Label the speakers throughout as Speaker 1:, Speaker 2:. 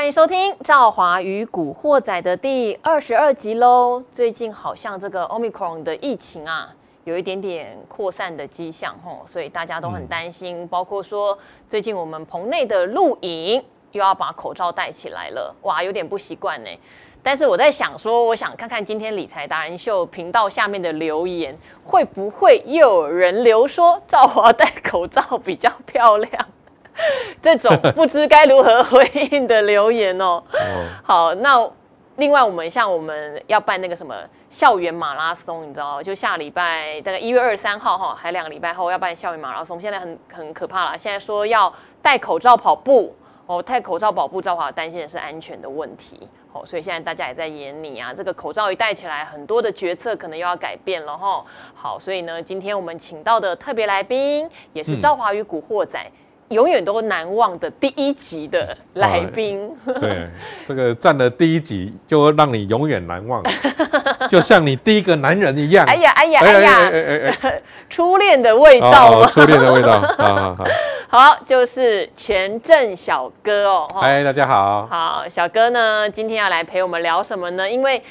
Speaker 1: 欢迎收听《赵华与古惑仔》的第二十二集喽。最近好像这个 Omicron 的疫情啊，有一点点扩散的迹象吼，所以大家都很担心。包括说，最近我们棚内的录影又要把口罩戴起来了，哇，有点不习惯呢。但是我在想说，我想看看今天理财达人秀频道下面的留言，会不会又有人留说赵华戴口罩比较漂亮？这种不知该如何回应的留言哦。好，那另外我们像我们要办那个什么校园马拉松，你知道吗？就下礼拜大概一月二十三号哈，还两个礼拜后要办校园马拉松。现在很很可怕了，现在说要戴口罩跑步哦，戴口罩跑步，赵华担心的是安全的问题哦，所以现在大家也在演你啊，这个口罩一戴起来，很多的决策可能又要改变了哈。好，所以呢，今天我们请到的特别来宾也是赵华与古惑仔。嗯永远都难忘的第一集的来宾，
Speaker 2: 哦，对，这个占了第一集就会让你永远难忘，就像你第一个男人一样。
Speaker 1: 哎呀，哎呀，哎呀，哎哎哎，初恋的味道，
Speaker 2: 哦哦，初恋的味道，好
Speaker 1: 就是权证小哥哦。
Speaker 2: 嗨，大家好。
Speaker 1: 好，小哥呢，今天要来陪我们聊什么呢？因为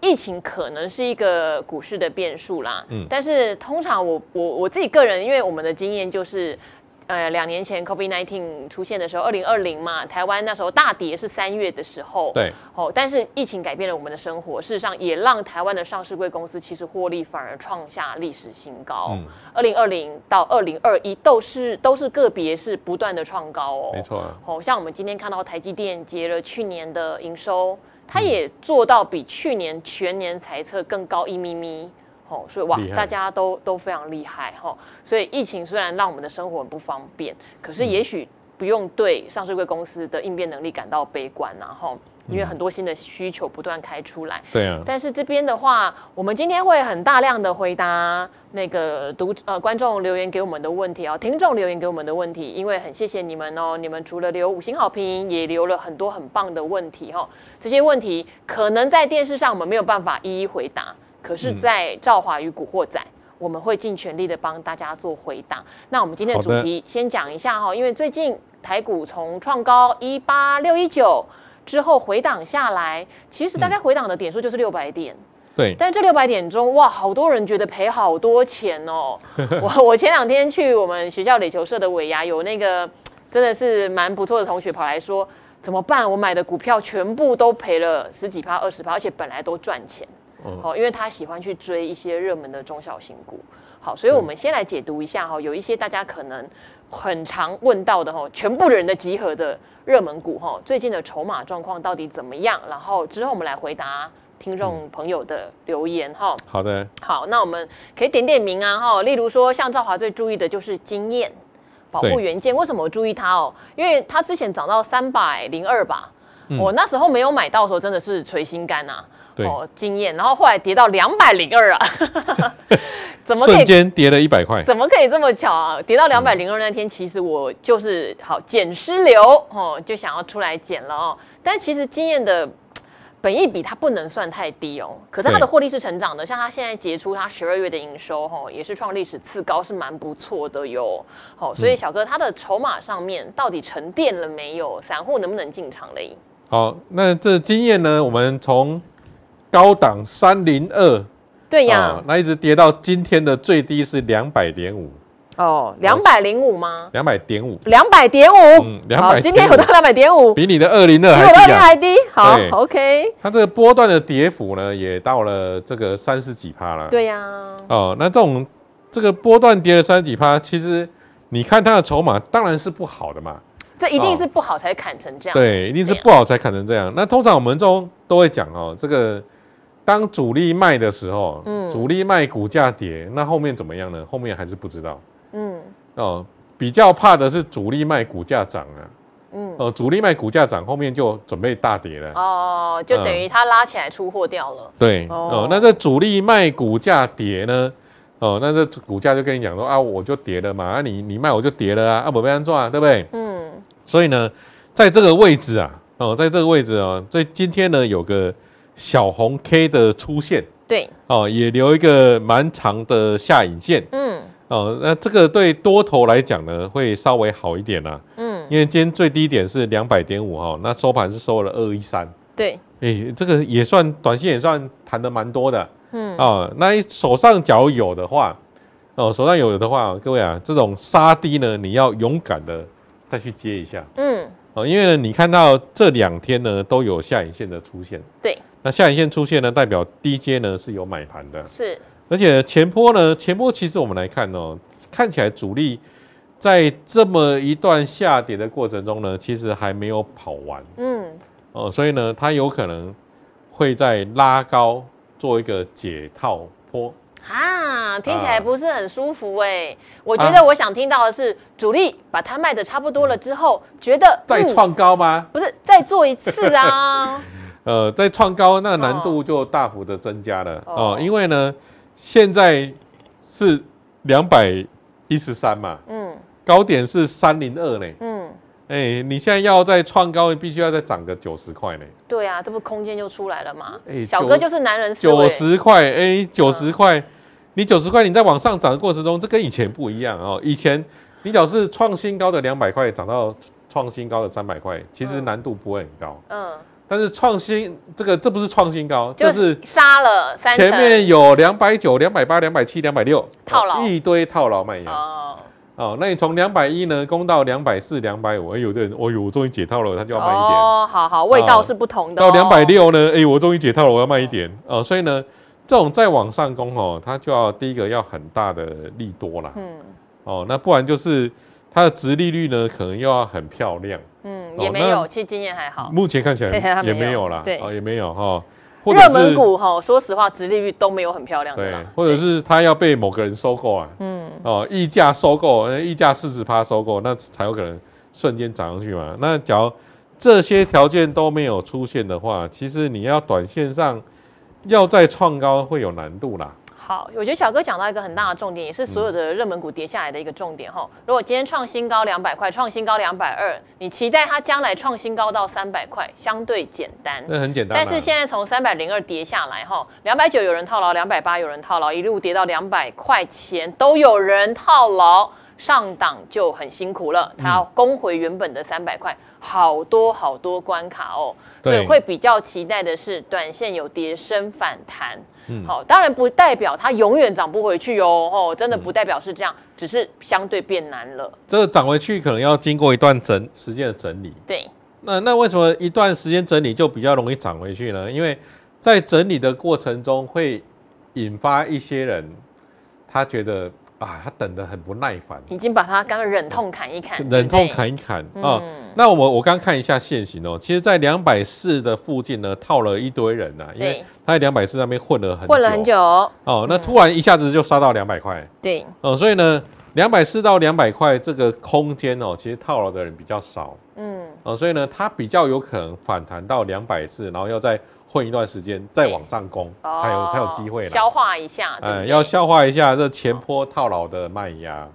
Speaker 1: 疫情可能是一个股市的变数啦，嗯，但是通常我我我自己个人，因为我们的经验就是。呃，两年前 COVID-19 出现的时候，二零二零嘛，台湾那时候大跌是三月的时候。
Speaker 2: 对。
Speaker 1: 哦，但是疫情改变了我们的生活，事实上也让台湾的上市贵公司其实获利反而创下历史新高。嗯。二零二零到二零二一都是都是个别是不断的创高哦。
Speaker 2: 没错、啊。
Speaker 1: 哦，像我们今天看到台积电结了去年的营收，它也做到比去年全年财测更高一咪咪。哦，所以哇，大家都都非常厉害哈。所以疫情虽然让我们的生活很不方便，可是也许不用对上市柜公司的应变能力感到悲观然后，因为很多新的需求不断开出来。
Speaker 2: 对啊。
Speaker 1: 但是这边的话，我们今天会很大量的回答那个读呃观众留言给我们的问题哦，听众留言给我们的问题，因为很谢谢你们哦，你们除了留五星好评，也留了很多很棒的问题哈。这些问题可能在电视上我们没有办法一一回答。可是，在赵华与古惑仔，我们会尽全力的帮大家做回答。那我们今天的主题先讲一下哈，因为最近台股从创高一八六一九之后回档下来，其实大概回档的点数就是六百点。
Speaker 2: 对。
Speaker 1: 但这六百点中，哇，好多人觉得赔好多钱哦。我我前两天去我们学校垒球社的尾牙，有那个真的是蛮不错的同学跑来说，怎么办？我买的股票全部都赔了十几趴、二十趴，而且本来都赚钱。好，因为他喜欢去追一些热门的中小型股。好，所以我们先来解读一下哈，有一些大家可能很常问到的哈，全部人的集合的热门股哈，最近的筹码状况到底怎么样？然后之后我们来回答听众朋友的留言哈。
Speaker 2: 好的，
Speaker 1: 好，那我们可以点点名啊哈，例如说像赵华最注意的就是经验保护元件，为什么我注意它哦？因为它之前涨到三百零二吧，我那时候没有买到的时候真的是垂心肝呐。哦，经验，然后后来跌到两百零二啊，怎么
Speaker 2: 瞬间跌了一百块？
Speaker 1: 怎么可以这么巧啊？跌到两百零二那天，其实我就是好捡失流哦，就想要出来捡了哦。但其实经验的本益比它不能算太低哦，可是它的获利是成长的，像它现在结出它十二月的营收哦，也是创历史次高，是蛮不错的哟。好，所以小哥它的筹码上面到底沉淀了没有？散户能不能进场嘞？
Speaker 2: 好，那这经验呢？我们从高档三零二，
Speaker 1: 对呀、哦，
Speaker 2: 那一直跌到今天的最低是两百点五，
Speaker 1: 哦，两百零五吗？
Speaker 2: 两百点五，
Speaker 1: 两百点五，嗯，两百，今天有到两百点五，
Speaker 2: 比你的二零二还低，
Speaker 1: 比我的二零还低，好，OK。
Speaker 2: 它这个波段的跌幅呢，也到了这个三十几趴了，
Speaker 1: 对呀，
Speaker 2: 哦，那这种这个波段跌了三十几趴，其实你看它的筹码当然是不好的嘛，
Speaker 1: 这一定是不好才砍成这样，
Speaker 2: 对，一定是不好才砍成这样。那通常我们中都会讲哦，这个。当主力卖的时候，嗯，主力卖股价跌，那后面怎么样呢？后面还是不知道，嗯，哦，比较怕的是主力卖股价涨啊，嗯，哦，主力卖股价涨，后面就准备大跌了，
Speaker 1: 哦，就等于他拉起来出货掉了，
Speaker 2: 对，哦，那这主力卖股价跌呢，哦，那这股价就跟你讲说啊，我就跌了嘛，啊，你你卖我就跌了啊，啊，不被安赚，对不对？嗯，所以呢，在这个位置啊，哦，在这个位置啊，所以今天呢有个。小红 K 的出现，
Speaker 1: 对，
Speaker 2: 哦，也留一个蛮长的下影线，嗯，哦，那这个对多头来讲呢，会稍微好一点啦，嗯，因为今天最低点是两百点五哈，那收盘是收了二一三。
Speaker 1: 对，
Speaker 2: 哎、欸，这个也算短线也算弹的蛮多的。嗯。哦，那手上假如有的话，哦，手上有的话，各位啊，这种杀低呢，你要勇敢的再去接一下。嗯，哦，因为呢，你看到这两天呢都有下影线的出现。
Speaker 1: 对，
Speaker 2: 那下影线出现呢，代表低阶呢是有买盘的。
Speaker 1: 是，
Speaker 2: 而且前波呢，前波其实我们来看哦，看起来主力在这么一段下跌的过程中呢，其实还没有跑完。嗯，哦，所以呢，它有可能会在拉高。做一个解套坡
Speaker 1: 啊，听起来不是很舒服哎、欸。我觉得我想听到的是，主力把它卖的差不多了之后，觉得
Speaker 2: 再创高吗？
Speaker 1: 不是，再做一次啊。
Speaker 2: 呃，在创高，那难度就大幅的增加了哦。因为呢，现在是两百一十三嘛，嗯，高点是三零二呢，嗯。哎、欸，你现在要再创高，你必须要再涨个九十块呢。
Speaker 1: 对啊，这不空间就出来了嘛？哎、欸，小哥就是男人
Speaker 2: 九十块，哎，九十块，你九十块，你在往上涨的过程中，这跟以前不一样哦。以前你只要是创新高的两百块涨到创新高的三百块，其实难度不会很高。嗯。但是创新这个这不是创新高，就是
Speaker 1: 杀了三。
Speaker 2: 前面有两百九、两百八、两百七、两百六
Speaker 1: 套牢，
Speaker 2: 一堆套牢卖压。哦。哦，那你从两百一呢攻到两百四、两百五，哎，有的人，哦呦，我终于解套了，他就要卖一点。
Speaker 1: 哦，好好，味道是不同的、
Speaker 2: 哦。到两百六呢，哎，我终于解套了，我要卖一点。哦，所以呢，这种再往上攻哦，它就要第一个要很大的利多啦。嗯。哦，那不然就是它的值利率呢，可能又要很漂亮。
Speaker 1: 嗯，也没有，其实经验还好。
Speaker 2: 目前看起来也没有啦。对，哦，也没有哈。哦
Speaker 1: 热门股哈，说实话，殖利率都没有很漂亮的。
Speaker 2: 对，或者是它要被某个人收购啊，嗯，哦，溢价收购，溢价四十趴收购，那才有可能瞬间涨上去嘛。那假如这些条件都没有出现的话，其实你要短线上要再创高会有难度啦。
Speaker 1: 好，我觉得小哥讲到一个很大的重点，也是所有的热门股跌下来的一个重点哈。如果今天创新高两百块，创新高两百二，你期待它将来创新高到三百块，相对简单。
Speaker 2: 那很简单。
Speaker 1: 但是现在从三百零二跌下来哈，两百九有人套牢，两百八有人套牢，一路跌到两百块钱都有人套牢，上档就很辛苦了。它要攻回原本的三百块，好多好多关卡哦。所以会比较期待的是，短线有跌升反弹。嗯，好，当然不代表它永远涨不回去哦，哦，真的不代表是这样，只是相对变难了。
Speaker 2: 这个涨回去可能要经过一段整时间的整理。
Speaker 1: 对，
Speaker 2: 那那为什么一段时间整理就比较容易涨回去呢？因为在整理的过程中会引发一些人，他觉得。啊，他等得很不耐烦，
Speaker 1: 已经把他刚刚忍痛砍一砍，
Speaker 2: 忍痛砍一砍啊。那我我刚看一下线型哦，其实，在两百四的附近呢，套了一堆人呐，因为他在两百四那边混了很
Speaker 1: 混了很久。
Speaker 2: 哦。那突然一下子就杀到两百块，
Speaker 1: 对，
Speaker 2: 哦，所以呢，两百四到两百块这个空间哦，其实套牢的人比较少，嗯，哦，所以呢，它比较有可能反弹到两百四，然后要再。混一段时间再往上攻，才有才有机会
Speaker 1: 消化一下。
Speaker 2: 哎，要消化一下这前坡套牢的卖压。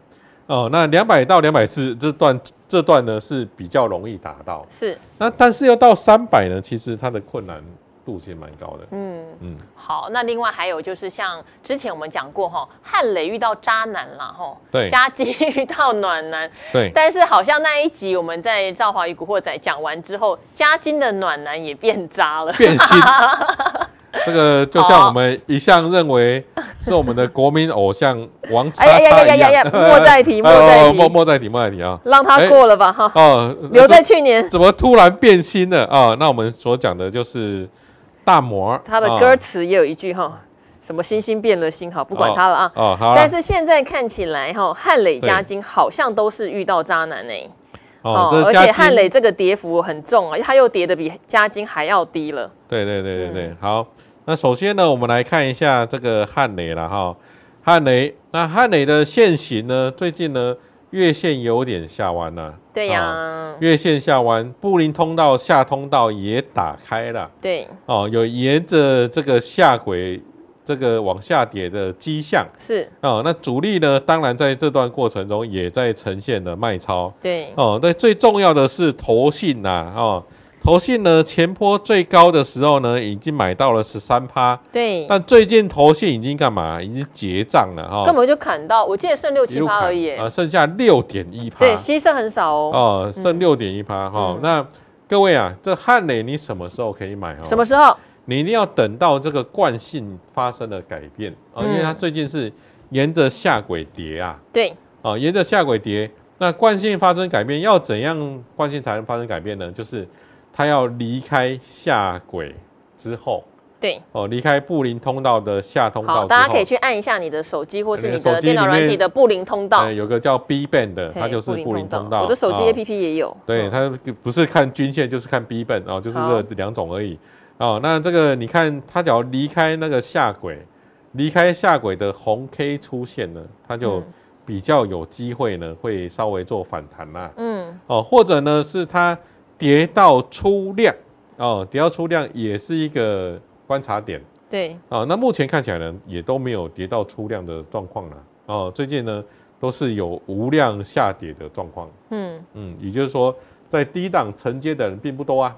Speaker 2: 哦，那两百到两百四这段这段呢是比较容易达到。
Speaker 1: 是。
Speaker 2: 那但是要到三百呢，其实它的困难。度其实蛮高的，
Speaker 1: 嗯嗯，好，那另外还有就是像之前我们讲过哈，汉磊遇到渣男了哈，
Speaker 2: 对，
Speaker 1: 嘉金遇到暖男，
Speaker 2: 对，
Speaker 1: 但是好像那一集我们在《赵华与古惑仔》讲完之后，嘉金的暖男也变渣了，
Speaker 2: 变心。这个就像我们一向认为是我们的国民偶像王叉叉一样，
Speaker 1: 莫再提，莫再提，
Speaker 2: 莫莫再提，莫再提啊！
Speaker 1: 让他过了吧哈。哦，留在去年，
Speaker 2: 怎么突然变心了啊？那我们所讲的就是。大魔，
Speaker 1: 他的歌词也有一句哈，什么星星变了心，好，不管他了啊。哦，好。但是现在看起来哈，汉磊、嘉金好像都是遇到渣男呢。哦，而且汉磊这个跌幅很重啊，他又跌的比嘉金还要低了。
Speaker 2: 对对对对对，好。那首先呢，我们来看一下这个汉磊了哈。汉磊，那汉磊的现行呢，最近呢。月线有点下弯了，
Speaker 1: 对呀、啊，
Speaker 2: 月线下弯，布林通道下通道也打开了，
Speaker 1: 对，
Speaker 2: 哦，有沿着这个下轨这个往下跌的迹象，
Speaker 1: 是，
Speaker 2: 哦，那主力呢，当然在这段过程中也在呈现了卖超，
Speaker 1: 对，
Speaker 2: 哦，那最重要的是投信呐，哦，投信呢，前坡最高的时候呢，已经买到了十三趴。
Speaker 1: 对。
Speaker 2: 但最近投信已经干嘛？已经结账了哈。
Speaker 1: 根本就砍到，我记得剩六七趴而已。
Speaker 2: 啊，剩下六点一趴。
Speaker 1: 对，牺牲很少哦。
Speaker 2: 哦，剩六点一趴哈。那各位啊，这汉磊你什么时候可以买？
Speaker 1: 什么时候？
Speaker 2: 你一定要等到这个惯性发生了改变啊，因为它最近是沿着下轨跌啊。
Speaker 1: 对。
Speaker 2: 啊，沿着下轨跌，那惯性发生改变，要怎样惯性才能发生改变呢？就是。它要离开下轨之后，
Speaker 1: 对
Speaker 2: 哦，离开布林通道的下通道。
Speaker 1: 好，大家可以去按一下你的手机或是你的电脑软体的布林通道。
Speaker 2: 有个叫 B band 的，它就是布林通道。
Speaker 1: 我的手机 APP 也有。
Speaker 2: 对，它不是看均线就是看 B band 哦，就是这两种而已。哦，那这个你看，它只要离开那个下轨，离开下轨的红 K 出现了，它就比较有机会呢，会稍微做反弹啦。嗯。哦，或者呢是它。跌到出量哦，跌到出量也是一个观察点。
Speaker 1: 对，
Speaker 2: 哦，那目前看起来呢，也都没有跌到出量的状况了。哦，最近呢都是有无量下跌的状况。嗯嗯，也就是说，在低档承接的人并不多啊。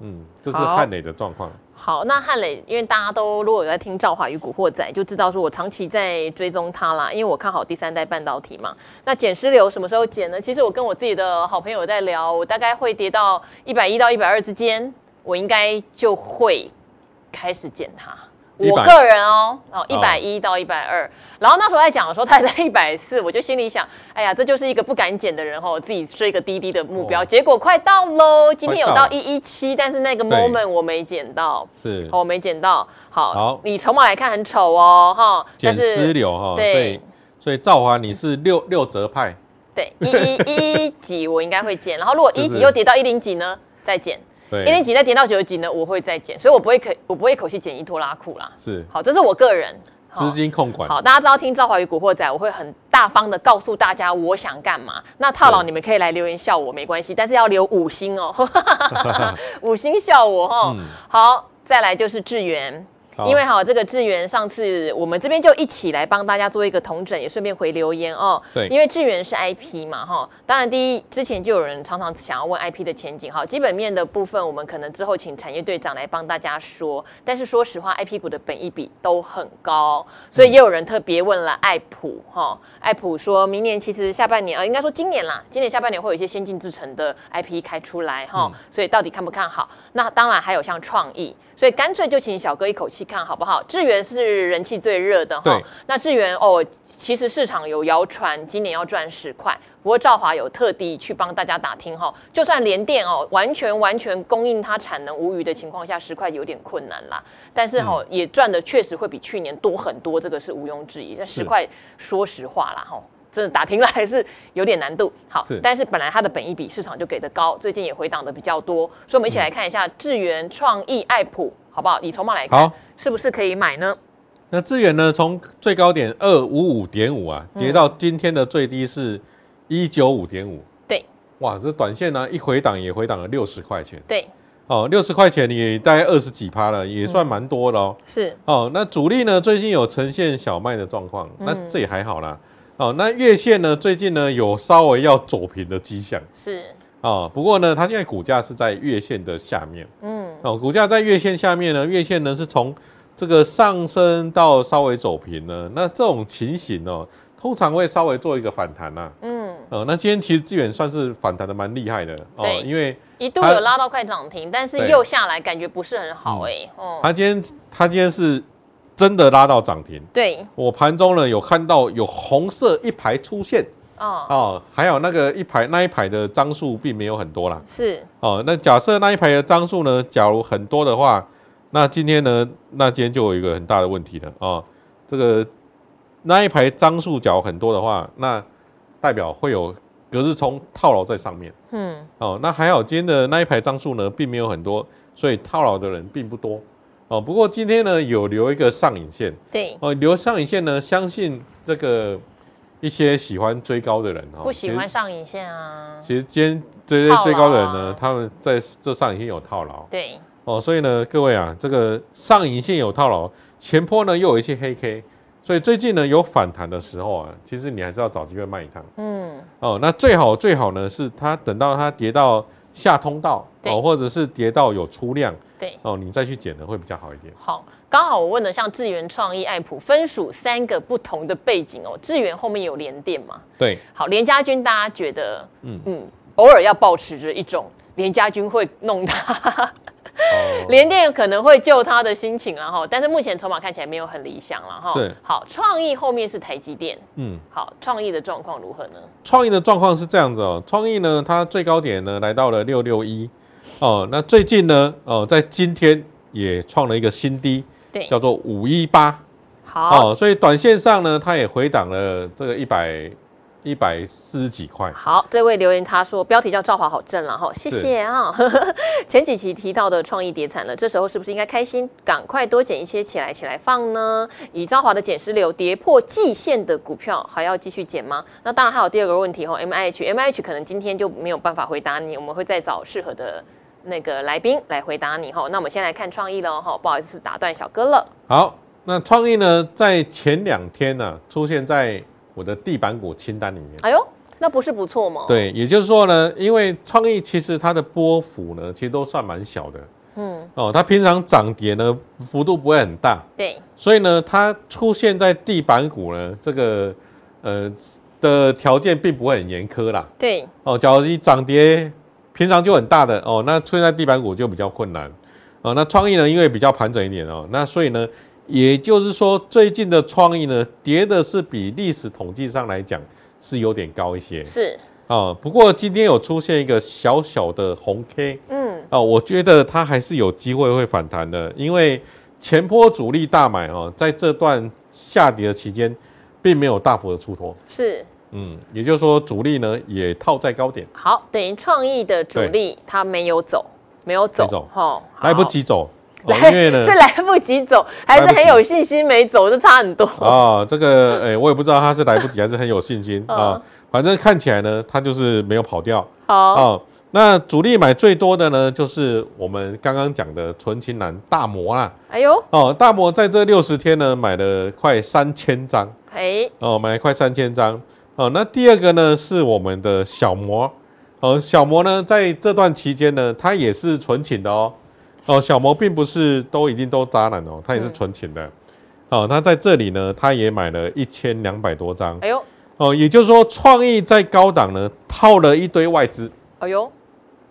Speaker 2: 嗯，这是汉磊的状况。
Speaker 1: 好，那汉磊，因为大家都如果有在听赵华与古惑仔，就知道说我长期在追踪他啦，因为我看好第三代半导体嘛。那减失流什么时候减呢？其实我跟我自己的好朋友在聊，我大概会跌到一百一到一百二之间，我应该就会开始减它。我个人哦，哦，一百一到一百二，然后那时候在讲的时候，他还在 一百四，我就心里想，哎呀，这就是一个不敢减的人哦，自己设一个低低的目标，结果快到喽，今天有到一一七，但是那个 moment 我没减到，是，我没减到，好，你筹码来看很丑哦，哈，
Speaker 2: 减失流哈，对，所以所以赵华你是六六折派，
Speaker 1: 对，一一一几我应该会减，然后如果一几又跌到一零几呢，再减。一零几再跌到九十几呢，我会再减，所以我不会可我不会一口气减一拖拉库啦。
Speaker 2: 是，
Speaker 1: 好，这是我个人
Speaker 2: 资金控管。
Speaker 1: 好，大家知道听赵华宇古惑仔，我会很大方的告诉大家我想干嘛。那套牢你们可以来留言笑我没关系，但是要留五星哦，五星笑我哈。嗯、好，再来就是智原。因为哈，这个智原上次我们这边就一起来帮大家做一个同整，也顺便回留言哦。对，因为智原是 IP 嘛，哈，当然第一之前就有人常常想要问 IP 的前景，哈，基本面的部分我们可能之后请产业队长来帮大家说。但是说实话，IP 股的本益比都很高，所以也有人特别问了爱普，哈，爱普说明年其实下半年，呃，应该说今年啦，今年下半年会有一些先进制成的 IP 开出来，哈，所以到底看不看好？那当然还有像创意。所以干脆就请小哥一口气看好不好？智源是人气最热的哈。那智源哦，其实市场有谣传今年要赚十块，不过赵华有特地去帮大家打听哈，就算联电哦完全完全供应它产能无余的情况下，十块有点困难啦。但是哈也赚的确实会比去年多很多，这个是毋庸置疑。这十块说实话啦哈。真的打听来是有点难度，好，是但是本来它的本益比市场就给的高，最近也回档的比较多，所以我们一起来看一下智源、创意、爱普，好不好？以筹码来看，是不是可以买呢？
Speaker 2: 那智源呢？从最高点二五五点五啊，跌到今天的最低是一九五点五，
Speaker 1: 对，
Speaker 2: 哇，这短线呢一回档也回档了六十块钱，
Speaker 1: 对，
Speaker 2: 哦，六十块钱你大概二十几趴了，也算蛮多的哦。
Speaker 1: 是，
Speaker 2: 哦，那主力呢最近有呈现小卖的状况，那这也还好啦。哦，那月线呢？最近呢有稍微要走平的迹象，
Speaker 1: 是。
Speaker 2: 哦，不过呢，它现在股价是在月线的下面，嗯，哦，股价在月线下面呢，月线呢是从这个上升到稍微走平呢，那这种情形呢，通常会稍微做一个反弹呐，嗯，哦，那今天其实资源算是反弹的蛮厉害的，哦，因为
Speaker 1: 一度有拉到快涨停，但是又下来，感觉不是很好哎、欸，哦、嗯，
Speaker 2: 它今天它今天是。真的拉到涨停，
Speaker 1: 对，
Speaker 2: 我盘中呢有看到有红色一排出现，哦，哦，还有那个一排那一排的张数并没有很多啦，
Speaker 1: 是，
Speaker 2: 哦，那假设那一排的张数呢，假如很多的话，那今天呢，那今天就有一个很大的问题了，哦，这个那一排张数假如很多的话，那代表会有隔日冲套牢在上面，嗯，哦，那还好今天的那一排张数呢并没有很多，所以套牢的人并不多。哦，不过今天呢有留一个上影线，
Speaker 1: 对，
Speaker 2: 哦，留上影线呢，相信这个一些喜欢追高的人哈，
Speaker 1: 不喜欢上影线啊。
Speaker 2: 其实今天这些追高的人呢，他们在这上影线有套牢，
Speaker 1: 对，
Speaker 2: 哦，所以呢，各位啊，这个上影线有套牢，前坡呢又有一些黑 K，所以最近呢有反弹的时候啊，其实你还是要找机会卖一趟，嗯，哦，那最好最好呢是它等到它跌到下通道哦，或者是跌到有出量，
Speaker 1: 对
Speaker 2: 哦，你再去捡的会比较好一点。
Speaker 1: 好，刚好我问的像智源创意、爱普分属三个不同的背景哦。智源后面有联电嘛？
Speaker 2: 对，
Speaker 1: 好，联家军大家觉得，嗯嗯，偶尔要保持着一种联家军会弄他。联电可能会救他的心情，然后，但是目前筹码看起来没有很理想了哈。
Speaker 2: 是，
Speaker 1: 好，创意后面是台积电，嗯，好，创意的状况如何呢？
Speaker 2: 创意的状况是这样子哦，创意呢，它最高点呢来到了六六一，哦，那最近呢，哦，在今天也创了一个新低，对，叫做五一八，好，哦，所以短线上呢，它也回档了这个一百。一百四十几块。
Speaker 1: 好，这位留言他说标题叫赵华好正了哈，谢谢啊。前几期提到的创意跌惨了，这时候是不是应该开心，赶快多捡一些起来起来放呢？以赵华的捡石流跌破季线的股票，还要继续捡吗？那当然还有第二个问题哈，M I H M I H 可能今天就没有办法回答你，我们会再找适合的那个来宾来回答你哈。那我们先来看创意了哈，不好意思打断小哥了。
Speaker 2: 好，那创意呢，在前两天呢、啊、出现在。我的地板股清单里面，
Speaker 1: 哎呦，那不是不错吗？
Speaker 2: 对，也就是说呢，因为创意其实它的波幅呢，其实都算蛮小的，嗯，哦，它平常涨跌呢幅度不会很大，
Speaker 1: 对，
Speaker 2: 所以呢，它出现在地板股呢，这个呃的条件并不会很严苛啦，
Speaker 1: 对，
Speaker 2: 哦，假如你涨跌平常就很大的哦，那出现在地板股就比较困难，哦，那创意呢，因为比较盘整一点哦，那所以呢。也就是说，最近的创意呢，跌的是比历史统计上来讲是有点高一些。
Speaker 1: 是
Speaker 2: 啊，不过今天有出现一个小小的红 K，嗯，哦，我觉得它还是有机会会反弹的，因为前波主力大买哦，在这段下跌的期间，并没有大幅的出脱。
Speaker 1: 是，
Speaker 2: 嗯，也就是说主力呢也套在高点。
Speaker 1: 好，等于创意的主力他没有走，没有走，
Speaker 2: 哦，来不及走。
Speaker 1: 来是 来不及走，还是很有信心没走，就差很多
Speaker 2: 啊。这个哎，我也不知道他是来不及还是很有信心 啊。反正看起来呢，他就是没有跑掉。好啊，那主力买最多的呢，就是我们刚刚讲的纯情男大摩啦。哎呦，哦，大摩在这六十天呢，买了快三千张。哎，哦，买了快三千张。哦，那第二个呢，是我们的小摩。哦，小摩呢，在这段期间呢，它也是纯情的哦。哦，小摩并不是都一定都渣男哦，他也是纯情的。哦，他在这里呢，他也买了一千两百多张。哎呦，哦，也就是说，创意在高档呢套了一堆外资。哎呦，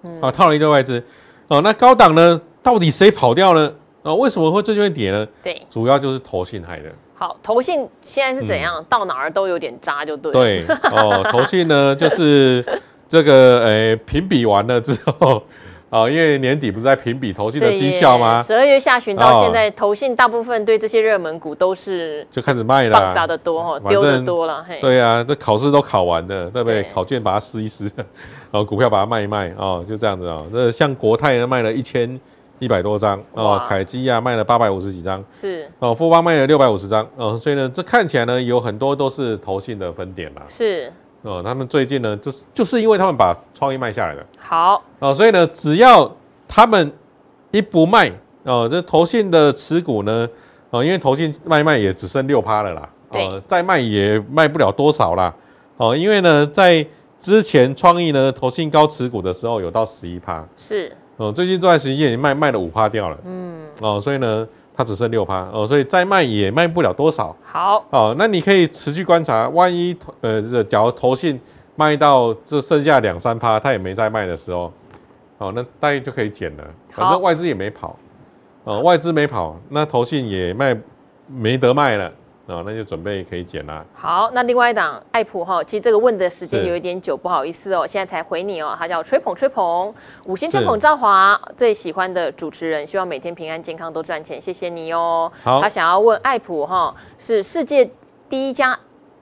Speaker 2: 嗯，啊，套了一堆外资。哦，那高档呢，到底谁跑掉呢？哦，为什么会最近会跌呢？
Speaker 1: 对，
Speaker 2: 主要就是投信害的。
Speaker 1: 好，投信现在是怎样？嗯、到哪儿都有点渣，就对。
Speaker 2: 对，哦，投信呢，就是这个，诶，评比完了之后。哦，因为年底不是在评比投信的绩效吗？
Speaker 1: 十二月下旬到现在，投信大部分对这些热门股都是
Speaker 2: 就开始卖了，
Speaker 1: 杀的多哈，丢的多了。
Speaker 2: 对啊，这考试都考完了，对不对？考卷把它撕一撕，然后股票把它卖一卖哦，就这样子哦。这像国泰呢卖了一千一百多张哦，凯基啊卖了八百五十几张，是。哦，富邦卖了六百五十张哦，所以呢，这看起来呢有很多都是投信的分点啦。是。哦，他们最近呢，就是就是因为他们把创意卖下来了。好，哦，所以呢，只要他们一不卖，哦，这投信的持股呢，哦，因为投信卖卖也只剩六趴了啦，哦，再卖也卖不了多少啦，哦，因为呢，在之前创意呢，投信高持股的时候有到十一趴，是，哦，最近这段时间已经卖卖了五趴掉了，嗯，哦，所以呢。它只剩六趴哦，所以再卖也卖不了多少。好哦，那你可以持续观察，万一呃，这假如投信卖到这剩下两三趴，它也没再卖的时候，哦，那大概就可以减了。反正外资也没跑，哦，外资没跑，那投信也卖没得卖了。哦，那就准备可以减啦。
Speaker 1: 好，那另外一档爱普哈，其实这个问的时间有一点久，不好意思哦，现在才回你哦。他叫吹捧吹捧，五星吹捧赵华最喜欢的主持人，希望每天平安健康都赚钱，谢谢你哦。好，他想要问爱普哈是世界第一家，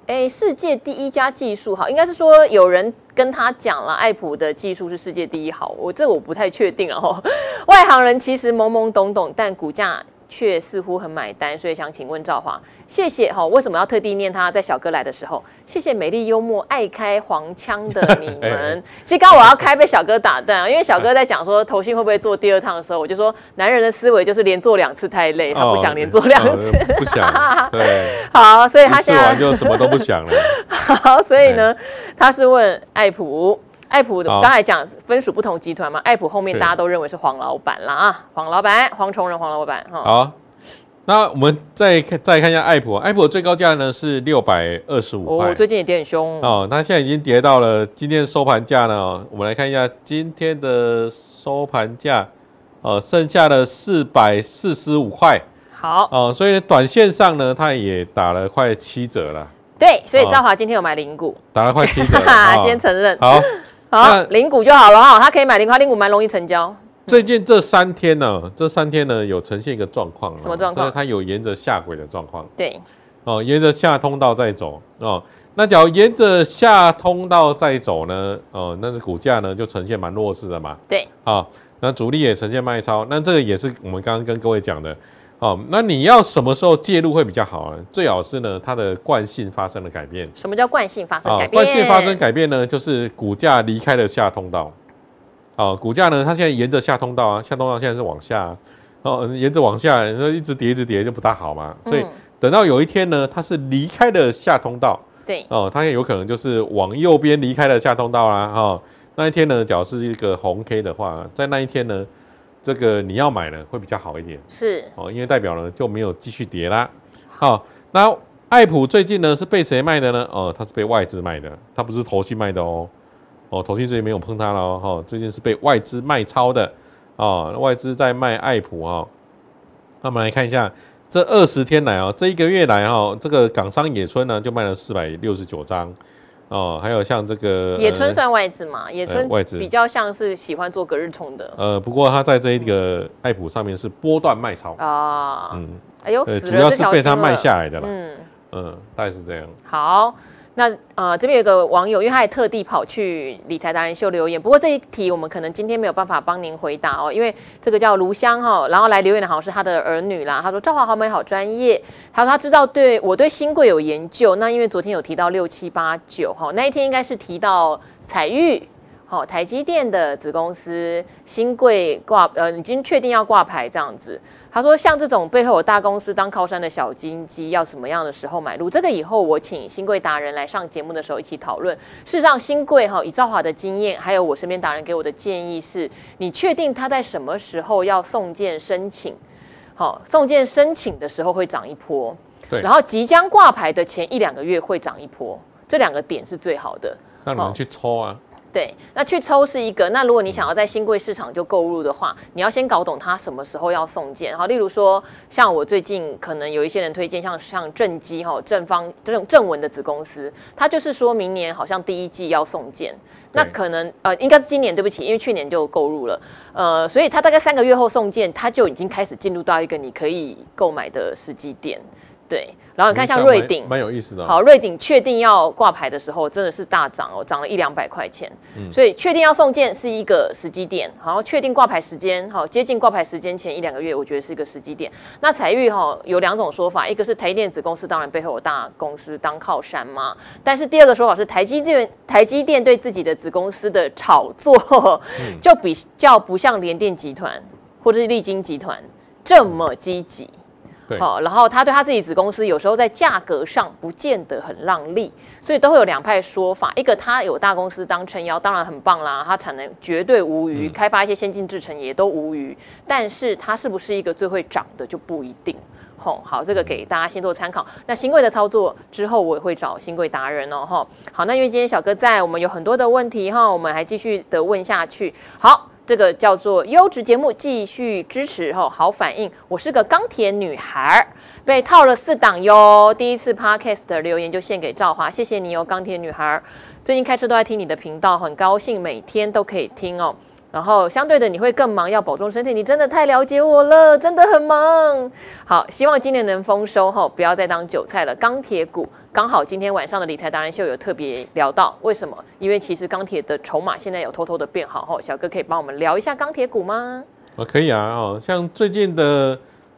Speaker 1: 哎、欸，世界第一家技术好，应该是说有人跟他讲了，爱普的技术是世界第一好，我这个我不太确定哦。外行人其实懵懵懂懂，但股价。却似乎很买单，所以想请问赵华，谢谢哈。为什么要特地念他在小哥来的时候？谢谢美丽幽默、爱开黄腔的你 们。欸、其实刚刚我要开被小哥打断啊，因为小哥在讲说投信会不会做第二趟的时候，我就说男人的思维就是连做两次太累，他不想连做两次，哦、
Speaker 2: 不想。对，
Speaker 1: 好，所以他现在
Speaker 2: 就什么都不想了。
Speaker 1: 好，所以呢，他是问爱普。爱普刚才讲分属不同集团嘛，爱普后面大家都认为是黄老板啦啊，黄老板，黄崇仁黄老板哈。
Speaker 2: 好，那我们再看再看一下爱普，爱普的最高价呢是六百二十五块，
Speaker 1: 哦，最近也跌很凶。
Speaker 2: 哦，它现在已经跌到了今天收盘价呢，我们来看一下今天的收盘价，呃，剩下的四百四十五块。
Speaker 1: 好。
Speaker 2: 哦，所以短线上呢，它也打了快七折了。
Speaker 1: 对，所以兆华今天有买零股，
Speaker 2: 打了快七折，
Speaker 1: 先承认。
Speaker 2: 好，
Speaker 1: 好，零股就好了哈，他可以买零股，零股蛮容易成交。
Speaker 2: 最近这三天呢，这三天呢有呈现一个状况，
Speaker 1: 什么状况？
Speaker 2: 它有沿着下轨的状况。
Speaker 1: 对，
Speaker 2: 哦，沿着下通道在走哦。那假如沿着下通道在走呢，哦，那是股价呢就呈现蛮弱势的嘛。
Speaker 1: 对，
Speaker 2: 啊，那主力也呈现卖超，那这个也是我们刚刚跟各位讲的。哦，那你要什么时候介入会比较好呢？最好是呢，它的惯性发生了改变。
Speaker 1: 什么叫惯性发生改变？
Speaker 2: 惯性发生改变呢，就是股价离开了下通道。哦，股价呢，它现在沿着下通道啊，下通道现在是往下，哦，沿着往下，一直跌，一直跌就不大好嘛。所以等到有一天呢，它是离开了下通道，
Speaker 1: 对，
Speaker 2: 哦，它也有可能就是往右边离开了下通道啦。哦，那一天呢，假如是一个红 K 的话，在那一天呢。这个你要买呢，会比较好一点，
Speaker 1: 是
Speaker 2: 哦，因为代表呢就没有继续跌啦。好，那爱普最近呢是被谁卖的呢？哦，它是被外资卖的，它不是投信卖的哦。哦，投信最近没有碰它了哦。哦，最近是被外资卖超的哦，外资在卖爱普哦。那我们来看一下，这二十天来哦，这一个月来哦，这个港商野村呢就卖了四百六十九张。哦，还有像这个
Speaker 1: 野村算外资嘛？野村外资比较像是喜欢做隔日冲的。
Speaker 2: 呃，不过它在这一个爱普上面是波段卖超
Speaker 1: 啊。嗯，哎呦，
Speaker 2: 主要是被它卖下来的啦。嗯嗯，大概是这样。
Speaker 1: 好。那呃，这边有个网友，因为他也特地跑去理财达人秀留言，不过这一题我们可能今天没有办法帮您回答哦，因为这个叫卢香哈，然后来留言的好像是他的儿女啦。他说：“赵华豪美好专业。”他说他知道对我对新贵有研究，那因为昨天有提到六七八九哈，那一天应该是提到彩玉，好，台积电的子公司新贵挂呃已经确定要挂牌这样子。他说：“像这种背后有大公司当靠山的小金鸡，要什么样的时候买入？这个以后我请新贵达人来上节目的时候一起讨论。事实上，新贵哈以兆华的经验，还有我身边达人给我的建议是：你确定他在什么时候要送件申请？好，送件申请的时候会涨一波，
Speaker 2: 对。
Speaker 1: 然后即将挂牌的前一两个月会涨一波，这两个点是最好的。
Speaker 2: 那你们去抽啊。”
Speaker 1: 对，那去抽是一个。那如果你想要在新贵市场就购入的话，你要先搞懂它什么时候要送件。好，例如说，像我最近可能有一些人推荐，像像正基哈、正方这种正文的子公司，它就是说明年好像第一季要送件。那可能呃，应该是今年，对不起，因为去年就购入了，呃，所以它大概三个月后送件，它就已经开始进入到一个你可以购买的时机点。对，然后你看像瑞鼎，
Speaker 2: 蛮有意思的。
Speaker 1: 好，瑞鼎确定要挂牌的时候，真的是大涨哦，涨了一两百块钱。嗯，所以确定要送件是一个时机点，好，确定挂牌时间，好，接近挂牌时间前一两个月，我觉得是一个时机点。那采玉哈有两种说法，一个是台电子公司，当然背后有大公司当靠山嘛。但是第二个说法是台积电，台积电对自己的子公司的炒作，就比较不像联电集团或者是力晶集团这么积极。好，然后他对他自己子公司有时候在价格上不见得很让利，所以都会有两派说法。一个他有大公司当撑腰，当然很棒啦，他产能绝对无虞，开发一些先进制程也都无虞。但是他是不是一个最会涨的就不一定。吼，好，这个给大家先做参考。那新贵的操作之后，我也会找新贵达人哦。哈，好，那因为今天小哥在，我们有很多的问题哈，我们还继续的问下去。好。这个叫做优质节目，继续支持吼，好反应。我是个钢铁女孩，被套了四档哟。第一次 podcast 的留言就献给赵华，谢谢你哦，钢铁女孩。最近开车都在听你的频道，很高兴每天都可以听哦。然后相对的你会更忙，要保重身体。你真的太了解我了，真的很忙。好，希望今年能丰收哈，不要再当韭菜了。钢铁股刚好今天晚上的理财达人秀有特别聊到，为什么？因为其实钢铁的筹码现在有偷偷的变好哈。小哥可以帮我们聊一下钢铁股吗？
Speaker 2: 啊，可以啊哦，像最近的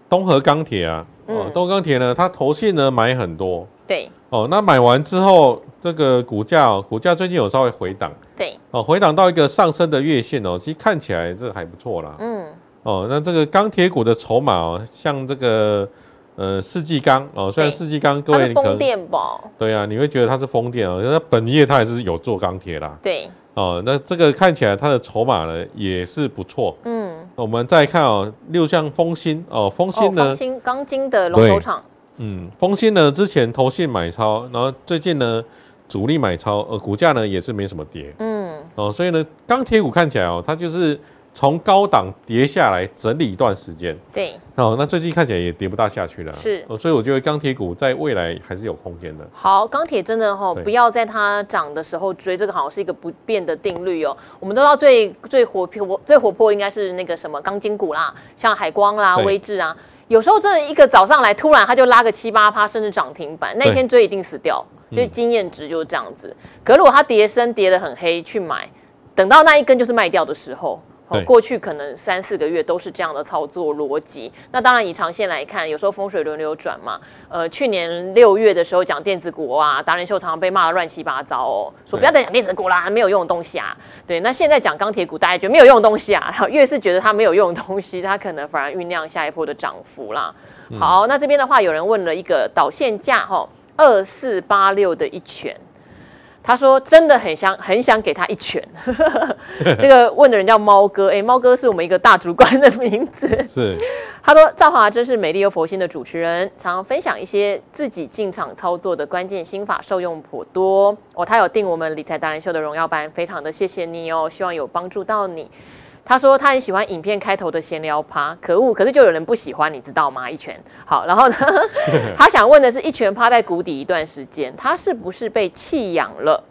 Speaker 2: 东河钢铁啊，哦，东和钢铁呢，它投信呢买很多，
Speaker 1: 对，
Speaker 2: 哦，那买完之后。这个股价哦，股价最近有稍微回档，
Speaker 1: 对，
Speaker 2: 哦，回档到一个上升的月线哦，其实看起来这个还不错啦，嗯，哦，那这个钢铁股的筹码哦，像这个呃世纪钢哦，虽然世纪钢各位
Speaker 1: 风电吧，
Speaker 2: 对啊，你会觉得它是风电哦，因为它本业它也是有做钢铁啦，
Speaker 1: 对，
Speaker 2: 哦，那这个看起来它的筹码呢也是不错。嗯，我们再看哦，六项丰兴哦，丰兴呢，
Speaker 1: 丰兴钢筋的龙头厂。
Speaker 2: 嗯，丰兴呢之前投信买超，然后最近呢主力买超，呃，股价呢也是没什么跌。嗯，哦，所以呢钢铁股看起来哦，它就是。从高档跌下来整理一段时间，
Speaker 1: 对，
Speaker 2: 哦，那最近看起来也跌不大下去了，
Speaker 1: 是，哦
Speaker 2: 所以我觉得钢铁股在未来还是有空间的。
Speaker 1: 好，钢铁真的哈、哦，不要在它涨的时候追，这个好像是一个不变的定律哦。我们都知道最最活泼、最活泼应该是那个什么钢筋股啦，像海光啦、威智啊，有时候真的一个早上来，突然它就拉个七八趴，甚至涨停板，那天追一定死掉，所以经验值就是这样子。嗯、可如果它跌升跌得很黑去买，等到那一根就是卖掉的时候。过去可能三四个月都是这样的操作逻辑。那当然以长线来看，有时候风水轮流转嘛。呃，去年六月的时候讲电子股啊，达人秀常常被骂的乱七八糟哦，说不要再讲电子股啦，没有用的东西啊。对，那现在讲钢铁股，大家觉得没有用的东西啊，越是觉得它没有用的东西，它可能反而酝酿下一波的涨幅啦。好，那这边的话，有人问了一个导线价哈，二四八六的一拳。他说：“真的很想很想给他一拳。”这个问的人叫猫哥，哎，猫哥是我们一个大主管的名字。
Speaker 2: 是。
Speaker 1: 他说：“赵华真是美丽又佛心的主持人，常常分享一些自己进场操作的关键心法，受用颇多。哦，他有订我们理财达人秀的荣耀班，非常的谢谢你哦，希望有帮助到你。”他说他很喜欢影片开头的闲聊趴，可恶，可是就有人不喜欢，你知道吗？一拳好，然后呢，他想问的是一拳趴在谷底一段时间，他是不是被弃养了？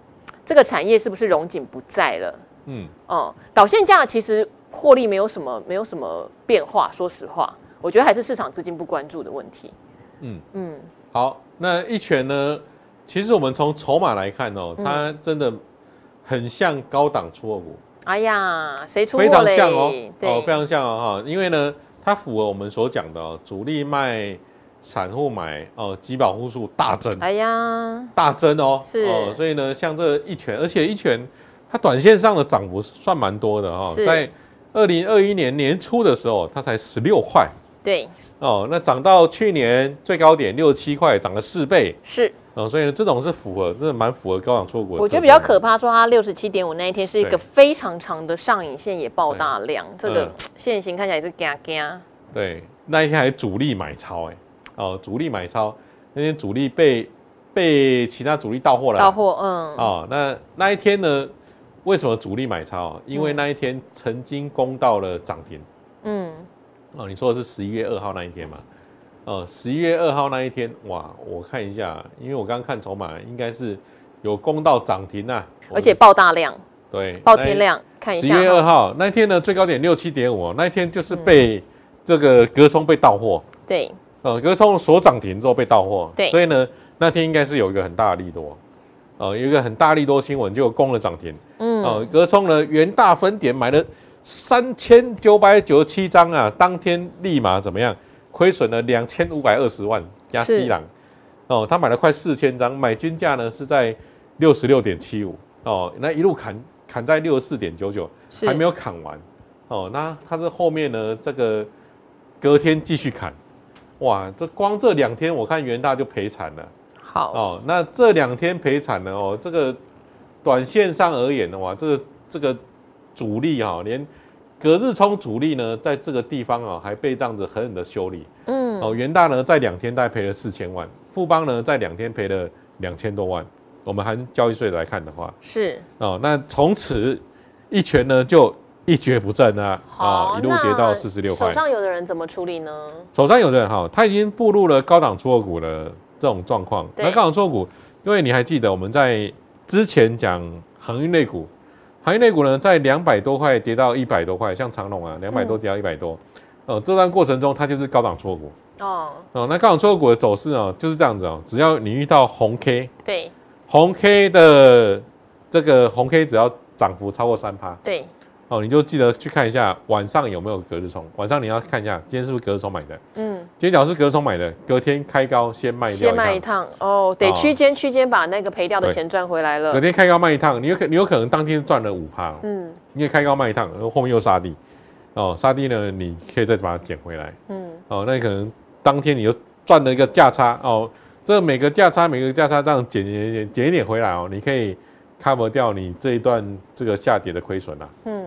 Speaker 1: 这个产业是不是荣景不在了？嗯，哦、嗯，导线价其实获利没有什么没有什么变化，说实话，我觉得还是市场资金不关注的问题。嗯
Speaker 2: 嗯，好，那一拳呢？其实我们从筹码来看哦，它真的很像高档出货股。
Speaker 1: 哎呀，谁出货
Speaker 2: 非常像哦，对。哦，非常像哦哈，因为呢，它符合我们所讲的哦，主力卖，散户买哦，集保户数大增，
Speaker 1: 哎呀，
Speaker 2: 大增哦，
Speaker 1: 是。
Speaker 2: 哦，所以呢，像这一拳，而且一拳它短线上的涨幅算蛮多的哈、哦，在二零二一年年初的时候，它才十六块，
Speaker 1: 对，
Speaker 2: 哦，那涨到去年最高点六七块，涨了四倍，
Speaker 1: 是。
Speaker 2: 哦，所以呢，这种是符合，真的蛮符合高档错过。
Speaker 1: 我觉得比较可怕，说它六十七点五那一天是一个非常长的上影线，也爆大量，这个 线型看起来也是嘎嘎。
Speaker 2: 对，那一天还主力买超，哎，哦，主力买超，那天主力被被其他主力到货了。
Speaker 1: 到货，嗯。
Speaker 2: 哦，那那一天呢？为什么主力买超？因为那一天曾经攻到了涨停。嗯。哦，你说的是十一月二号那一天嘛？呃，十一月二号那一天，哇，我看一下，因为我刚刚看筹码，应该是有攻到涨停啊，
Speaker 1: 而且爆大量，
Speaker 2: 对，
Speaker 1: 爆天量，看一下。
Speaker 2: 十一月二号那一天呢，最高点六七点五，那一天就是被这个隔冲被到货，
Speaker 1: 对，
Speaker 2: 呃，隔冲锁涨停之后被到货，
Speaker 1: 对，
Speaker 2: 所以呢，那天应该是有一个很大的利多，呃，有一个很大利多新闻就攻了涨停，嗯，呃，隔冲呢，原大分点买了三千九百九十七张啊，当天立马怎么样？亏损了两千五百二十万加西朗，哦，他买了快四千张，买均价呢是在六十六点七五，哦，那一路砍砍在六十四点九九，还没有砍完，哦，那他这后面呢，这个隔天继续砍，哇，这光这两天我看元大就赔惨了，
Speaker 1: 好，
Speaker 2: 哦，那这两天赔惨了哦，这个短线上而言的话，这个这个主力哈连。隔日冲主力呢，在这个地方啊，还被这样子狠狠的修理。嗯，哦，元大呢，在两天大概赔了四千万，富邦呢，在两天赔了两千多万。我们含交易税来看的话，
Speaker 1: 是
Speaker 2: 哦，那从此一拳呢，就一蹶不振啊，啊，一路跌到四十六块。
Speaker 1: 手上有的人怎么处理呢？
Speaker 2: 手上有的人哈，他已经步入了高档出货股的这种状况。那高档出货股，因为你还记得我们在之前讲航运类股。行业内股呢，在两百多块跌到一百多块，像长隆啊，两百多跌到一百多，呃，这段过程中它就是高档错股哦哦，那高档错股的走势啊，就是这样子哦，只要你遇到红 K，
Speaker 1: 对，
Speaker 2: 红 K 的这个红 K 只要涨幅超过三趴，
Speaker 1: 对。
Speaker 2: 哦，你就记得去看一下晚上有没有隔日冲。晚上你要看一下今天是不是隔日冲买的。嗯，今天假如是隔日冲买的，隔天开高先卖掉。
Speaker 1: 先卖一趟哦，得区间区间把那个赔掉的钱赚回来了。
Speaker 2: 隔天开高卖一趟，你有可你有可能当天赚了五趴。嗯，你也开高卖一趟，然后后面又杀低。哦，杀低呢，你可以再把它捡回来。嗯，哦，那你可能当天你又赚了一个价差。哦，这每个价差每个价差这样捡捡捡捡一点回来哦，你可以。cover 掉你这一段这个下跌的亏损啊。
Speaker 1: 嗯嗯，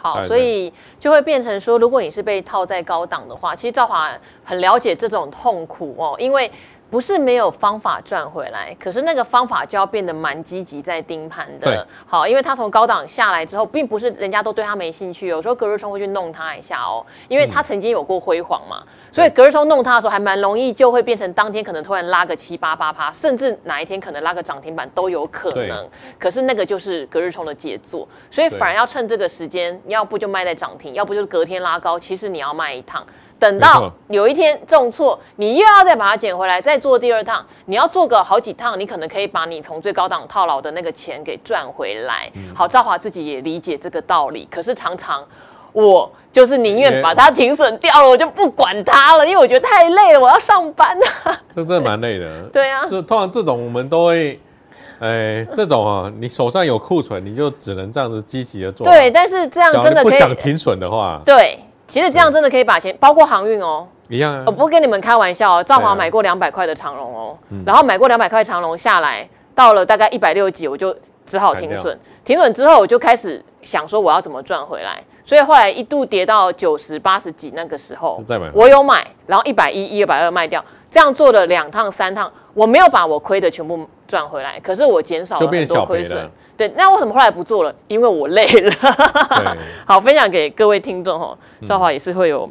Speaker 1: 好，所以就会变成说，如果你是被套在高档的话，其实赵华很了解这种痛苦哦，因为。不是没有方法赚回来，可是那个方法就要变得蛮积极在盯盘的。好，因为他从高档下来之后，并不是人家都对他没兴趣，有时候隔日冲会去弄他一下哦，因为他曾经有过辉煌嘛，所以隔日冲弄他的时候还蛮容易，就会变成当天可能突然拉个七八八趴，甚至哪一天可能拉个涨停板都有可能。可是那个就是隔日冲的杰作，所以反而要趁这个时间，要不就卖在涨停，要不就是隔天拉高，其实你要卖一趟。等到有一天重挫，你又要再把它捡回来，再做第二趟。你要做个好几趟，你可能可以把你从最高档套牢的那个钱给赚回来。嗯、好，赵华自己也理解这个道理，可是常常我就是宁愿把它停损掉了，我就不管它了，因为我觉得太累了，我要上班啊。这真的蛮累的。对啊，就通常这种我们都会，哎，这种啊，你手上有库存，你就只能这样子积极的做。对，但是这样真的可以不想停损的话，对。其实这样真的可以把钱，包括航运哦，一样啊。我不跟你们开玩笑哦，兆华买过两百块的长龙哦，然后买过两百块长龙下来，到了大概一百六几，我就只好停损。停损之后，我就开始想说我要怎么赚回来。所以后来一度跌到九十八十几那个时候，我有买，然后一百一、一百二卖掉，这样做了两趟、三趟，我没有把我亏的全部赚回来，可是我减少了很多亏损。对，那为什么后来不做了？因为我累了。好，分享给各位听众哈，赵华也是会有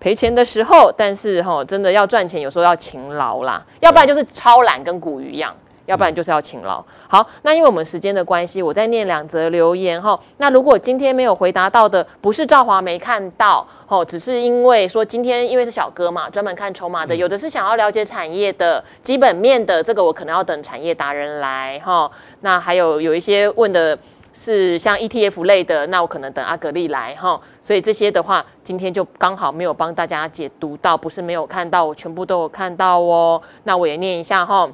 Speaker 1: 赔钱的时候，但是哈，真的要赚钱，有时候要勤劳啦，要不然就是超懒，跟古鱼一样。要不然就是要勤劳。好，那因为我们时间的关系，我再念两则留言哈。那如果今天没有回答到的，不是赵华没看到哦，只是因为说今天因为是小哥嘛，专门看筹码的，有的是想要了解产业的基本面的，这个我可能要等产业达人来哈。那还有有一些问的是像 ETF 类的，那我可能等阿格力来哈。所以这些的话，今天就刚好没有帮大家解读到，不是没有看到，我全部都有看到哦。那我也念一下哈。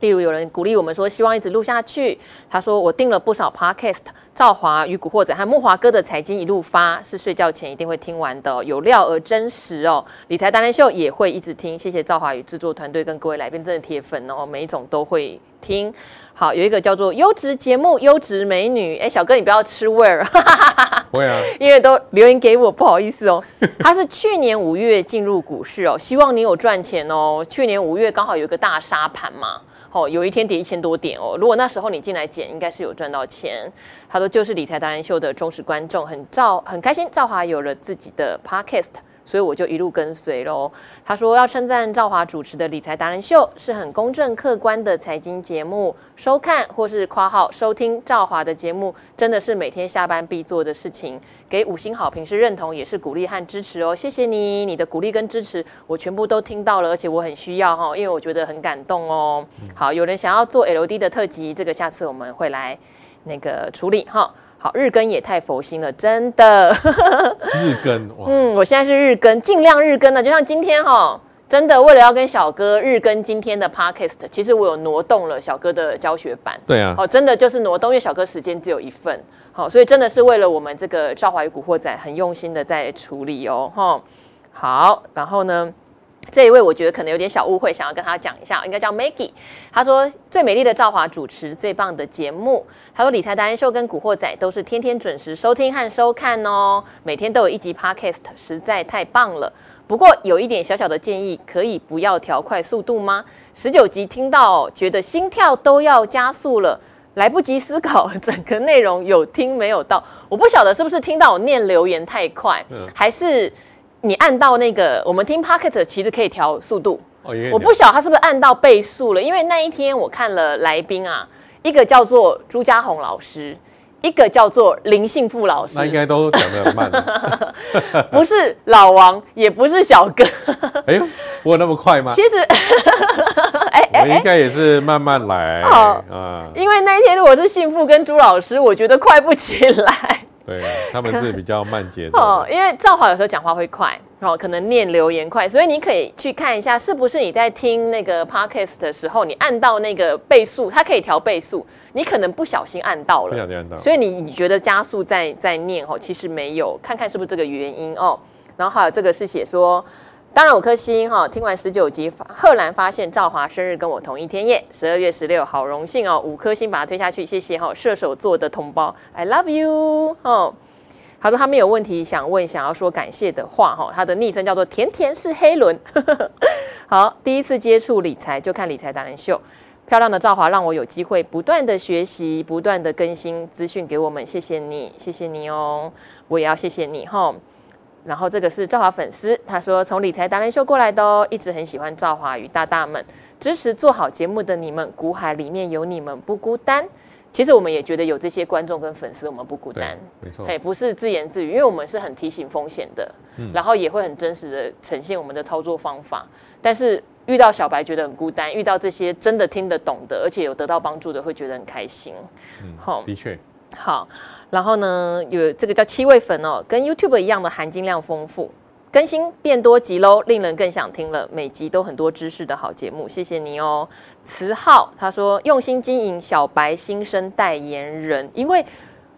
Speaker 1: 例如有人鼓励我们说，希望一直录下去。他说我订了不少 podcast，赵华与古惑仔和木华哥的财经一路发是睡觉前一定会听完的，有料而真实哦。理财达人秀也会一直听，谢谢赵华与制作团队跟各位来宾真的铁粉哦，每一种都会听。好，有一个叫做优质节目、优质美女，哎，小哥你不要吃味儿，会啊，因为都留言给我，不好意思哦。他是去年五月进入股市哦，希望你有赚钱哦。去年五月刚好有一个大沙盘嘛。哦，有一天跌一千多点哦。如果那时候你进来捡，应该是有赚到钱。他说就是理财达人秀的忠实观众，很赵很开心。赵华有了自己的 podcast。所以我就一路跟随喽。他说要称赞赵华主持的理财达人秀是很公正客观的财经节目，收看或是括号收听赵华的节目，真的是每天下班必做的事情。给五星好评是认同，也是鼓励和支持哦。谢谢你，你的鼓励跟支持我全部都听到了，而且我很需要哈，因为我觉得很感动哦。好，有人想要做 LD 的特辑，这个下次我们会来那个处理哈。好，日更也太佛心了，真的。日更哇，嗯，我现在是日更，尽量日更的，就像今天哈，真的为了要跟小哥日更今天的 podcast，其实我有挪动了小哥的教学版。对啊，好，真的就是挪动，因为小哥时间只有一份，好，所以真的是为了我们这个赵华与古惑仔很用心的在处理哦，哈。好，然后呢？这一位我觉得可能有点小误会，想要跟他讲一下，应该叫 Maggie。他说最美丽的赵华主持最棒的节目。他说理财达人秀跟古惑仔都是天天准时收听和收看哦，每天都有一集 Podcast，实在太棒了。不过有一点小小的建议，可以不要调快速度吗？十九集听到觉得心跳都要加速了，来不及思考整个内容有听没有到。我不晓得是不是听到我念留言太快，嗯、还是。你按到那个，我们听 Podcast 其实可以调速度。哦，我不晓得他是不是按到倍速了，因为那一天我看了来宾啊，一个叫做朱家红老师，一个叫做林信富老师，那应该都讲得很慢。不是老王，也不是小哥。哎呦，我有那么快吗？其实，哎哎，我应该也是慢慢来啊。因为那一天如果是信富跟朱老师，我觉得快不起来。对，他们是比较慢节奏哦，因为赵华有时候讲话会快哦，可能念留言快，所以你可以去看一下，是不是你在听那个 podcast 的时候，你按到那个倍速，它可以调倍速，你可能不小心按到了，不小心按到，所以你你觉得加速在在念哦，其实没有，看看是不是这个原因哦。然后还有这个是写说。当然五颗星哈。听完十九集，赫然发现赵华生日跟我同一天耶，十二月十六，好荣幸哦，五颗星把它推下去，谢谢哈，射手座的同胞，I love you 哦。他说他没有问题想问，想要说感谢的话哈。他的昵称叫做甜甜是黑轮。好，第一次接触理财就看理财达人秀，漂亮的赵华让我有机会不断的学习，不断的更新资讯给我们，谢谢你，谢谢你哦，我也要谢谢你哈。然后这个是赵华粉丝，他说从理财达人秀过来的哦，一直很喜欢赵华与大大们，支持做好节目的你们，股海里面有你们不孤单。其实我们也觉得有这些观众跟粉丝，我们不孤单，
Speaker 2: 没错，
Speaker 1: 哎，不是自言自语，因为我们是很提醒风险的，嗯，然后也会很真实的呈现我们的操作方法。但是遇到小白觉得很孤单，遇到这些真的听得懂的，而且有得到帮助的，会觉得很开心。
Speaker 2: 嗯，好，的确，
Speaker 1: 好。然后呢，有这个叫七味粉哦，跟 YouTube 一样的含金量丰富。更新变多集喽，令人更想听了。每集都很多知识的好节目，谢谢你哦。慈浩他说用心经营小白新生代言人，因为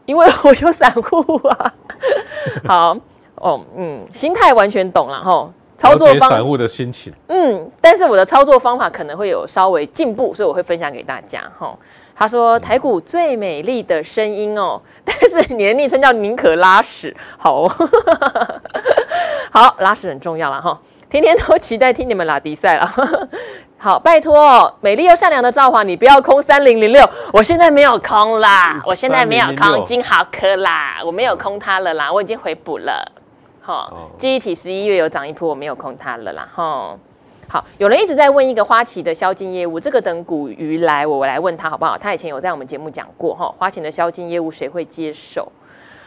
Speaker 1: 因为 我就散户啊。好哦，嗯，心态完全懂了哈。操作方
Speaker 2: 散户的心情，
Speaker 1: 嗯，但是我的操作方法可能会有稍微进步，所以我会分享给大家哈。他说台股最美丽的声音哦，但是你的昵称叫宁可拉屎，好哦。好，拉屎很重要了哈，天天都期待听你们拉迪赛了。好，拜托，美丽又善良的赵华，你不要空三零零六，我现在没有空啦，我现在没有空金豪科啦，我没有空它了啦，我已经回补了。好，记忆体十一月有涨一波，我没有空它了啦。哈，好，有人一直在问一个花旗的销金业务，这个等股鱼来，我来问他好不好？他以前有在我们节目讲过哈，花旗的销金业务谁会接手？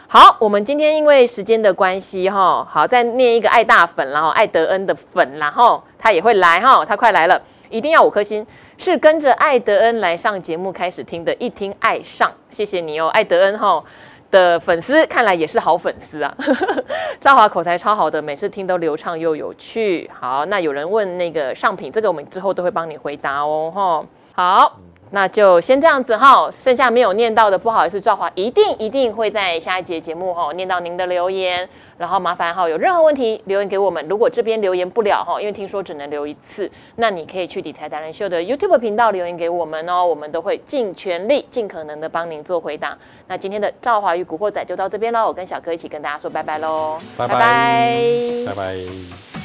Speaker 1: 好，我们今天因为时间的关系，哈，好，再念一个爱大粉，然后爱德恩的粉，然后他也会来，哈，他快来了，一定要五颗星，是跟着爱德恩来上节目开始听的，一听爱上，谢谢你哦，爱德恩，哈的粉丝，看来也是好粉丝啊，赵华口才超好的，每次听都流畅又有趣。好，那有人问那个上品，这个我们之后都会帮你回答哦，哈，好。那就先这样子哈，剩下没有念到的，不好意思，赵华一定一定会在下一节节目哈念到您的留言，然后麻烦哈有任何问题留言给我们，如果这边留言不了哈，因为听说只能留一次，那你可以去理财达人秀的 YouTube 频道留言给我们哦，我们都会尽全力尽可能的帮您做回答。那今天的赵华与古惑仔就到这边喽，我跟小哥一起跟大家说拜拜喽，
Speaker 2: 拜拜拜拜。拜拜